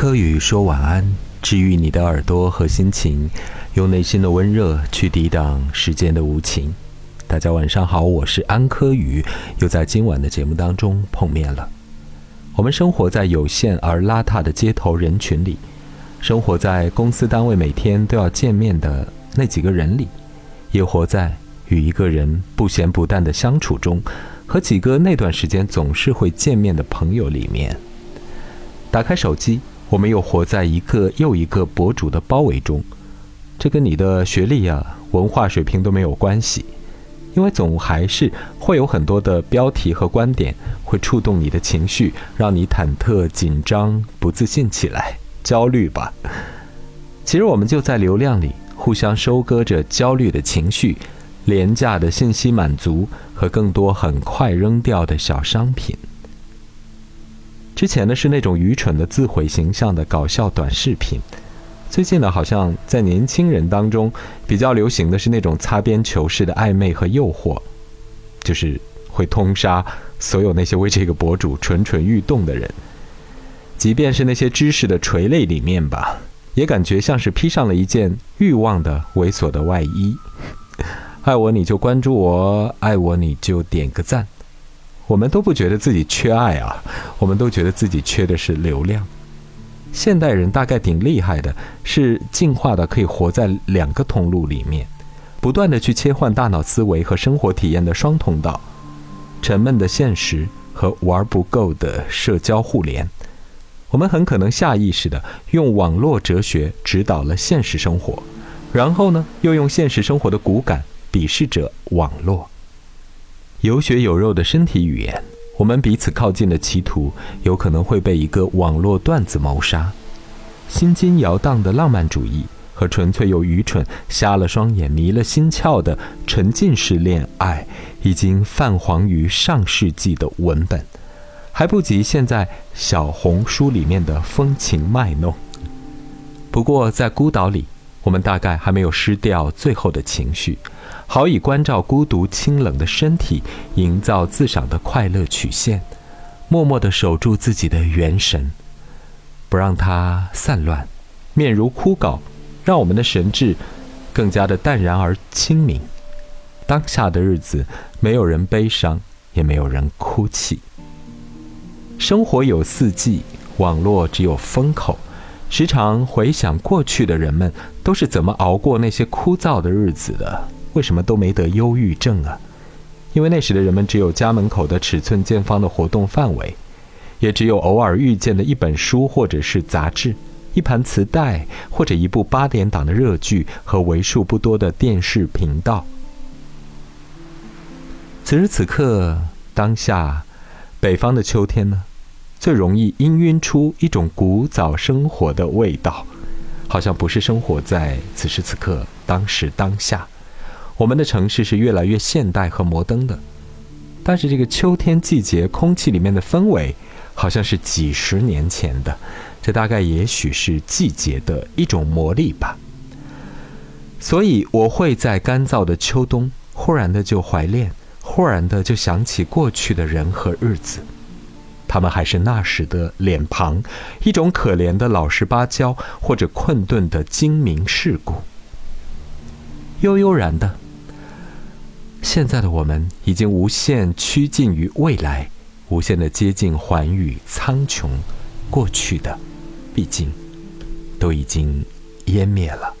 柯宇说晚安，治愈你的耳朵和心情，用内心的温热去抵挡时间的无情。大家晚上好，我是安柯宇，又在今晚的节目当中碰面了。我们生活在有限而邋遢的街头人群里，生活在公司单位每天都要见面的那几个人里，也活在与一个人不咸不淡的相处中，和几个那段时间总是会见面的朋友里面。打开手机，我们又活在一个又一个博主的包围中，这跟你的学历啊、文化水平都没有关系。因为总还是会有很多的标题和观点会触动你的情绪，让你忐忑、紧张、不自信起来，焦虑吧。其实我们就在流量里互相收割着焦虑的情绪、廉价的信息满足和更多很快扔掉的小商品。之前呢是那种愚蠢的自毁形象的搞笑短视频。最近呢，好像在年轻人当中比较流行的是那种擦边球式的暧昧和诱惑，就是会通杀所有那些为这个博主蠢蠢欲动的人。即便是那些知识的垂泪里面吧，也感觉像是披上了一件欲望的猥琐的外衣。爱我你就关注我，爱我你就点个赞。我们都不觉得自己缺爱啊，我们都觉得自己缺的是流量。现代人大概挺厉害的，是进化的，可以活在两个通路里面，不断的去切换大脑思维和生活体验的双通道，沉闷的现实和玩不够的社交互联。我们很可能下意识的用网络哲学指导了现实生活，然后呢，又用现实生活的骨感鄙视着网络，有血有肉的身体语言。我们彼此靠近的企图，有可能会被一个网络段子谋杀。心惊摇荡的浪漫主义和纯粹又愚蠢、瞎了双眼、迷了心窍的沉浸式恋爱，已经泛黄于上世纪的文本，还不及现在小红书里面的风情卖弄。不过，在孤岛里，我们大概还没有失掉最后的情绪。好以关照孤独清冷的身体，营造自赏的快乐曲线，默默地守住自己的元神，不让它散乱。面如枯槁，让我们的神智更加的淡然而清明。当下的日子，没有人悲伤，也没有人哭泣。生活有四季，网络只有风口。时常回想过去的人们，都是怎么熬过那些枯燥的日子的。为什么都没得忧郁症啊？因为那时的人们只有家门口的尺寸见方的活动范围，也只有偶尔遇见的一本书或者是杂志，一盘磁带或者一部八点档的热剧和为数不多的电视频道。此时此刻，当下，北方的秋天呢，最容易氤氲出一种古早生活的味道，好像不是生活在此时此刻、当时当下。我们的城市是越来越现代和摩登的，但是这个秋天季节空气里面的氛围，好像是几十年前的。这大概也许是季节的一种魔力吧。所以我会在干燥的秋冬，忽然的就怀恋，忽然的就想起过去的人和日子，他们还是那时的脸庞，一种可怜的老实巴交，或者困顿的精明世故，悠悠然的。现在的我们已经无限趋近于未来，无限的接近寰宇苍穹，过去的，毕竟都已经湮灭了。